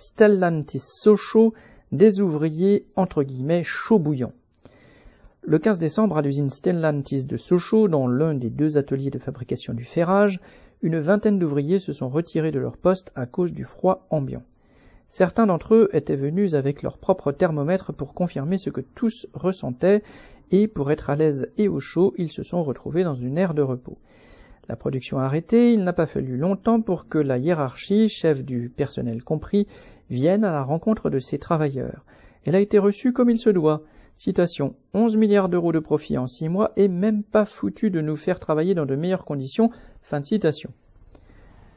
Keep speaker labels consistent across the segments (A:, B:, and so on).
A: Stellantis Sochaux, des ouvriers entre guillemets chaud bouillants. Le 15 décembre, à l'usine Stellantis de Sochaux, dans l'un des deux ateliers de fabrication du ferrage, une vingtaine d'ouvriers se sont retirés de leur poste à cause du froid ambiant. Certains d'entre eux étaient venus avec leur propre thermomètre pour confirmer ce que tous ressentaient, et pour être à l'aise et au chaud, ils se sont retrouvés dans une aire de repos. La production arrêtée, il n'a pas fallu longtemps pour que la hiérarchie, chef du personnel compris, vienne à la rencontre de ces travailleurs. Elle a été reçue comme il se doit. Citation 11 milliards d'euros de profit en six mois et même pas foutu de nous faire travailler dans de meilleures conditions. Fin de citation.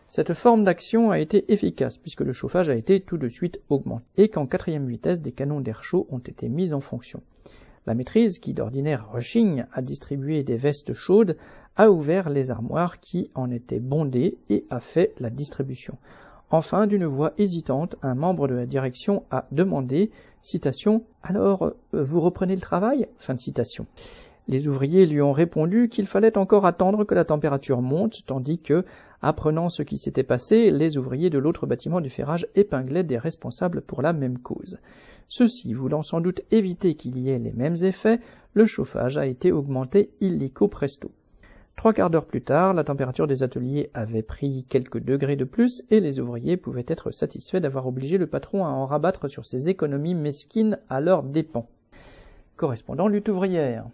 A: Cette forme d'action a été efficace puisque le chauffage a été tout de suite augmenté et qu'en quatrième vitesse des canons d'air chaud ont été mis en fonction. La maîtrise, qui d'ordinaire rechigne à distribuer des vestes chaudes, a ouvert les armoires qui en étaient bondées et a fait la distribution. Enfin, d'une voix hésitante, un membre de la direction a demandé, citation, Alors, euh, vous reprenez le travail? Fin de citation. Les ouvriers lui ont répondu qu'il fallait encore attendre que la température monte, tandis que, apprenant ce qui s'était passé, les ouvriers de l'autre bâtiment du ferrage épinglaient des responsables pour la même cause. Ceux-ci voulant sans doute éviter qu'il y ait les mêmes effets, le chauffage a été augmenté illico presto. Trois quarts d'heure plus tard, la température des ateliers avait pris quelques degrés de plus et les ouvriers pouvaient être satisfaits d'avoir obligé le patron à en rabattre sur ses économies mesquines à leurs dépens. Correspondant lutte ouvrière.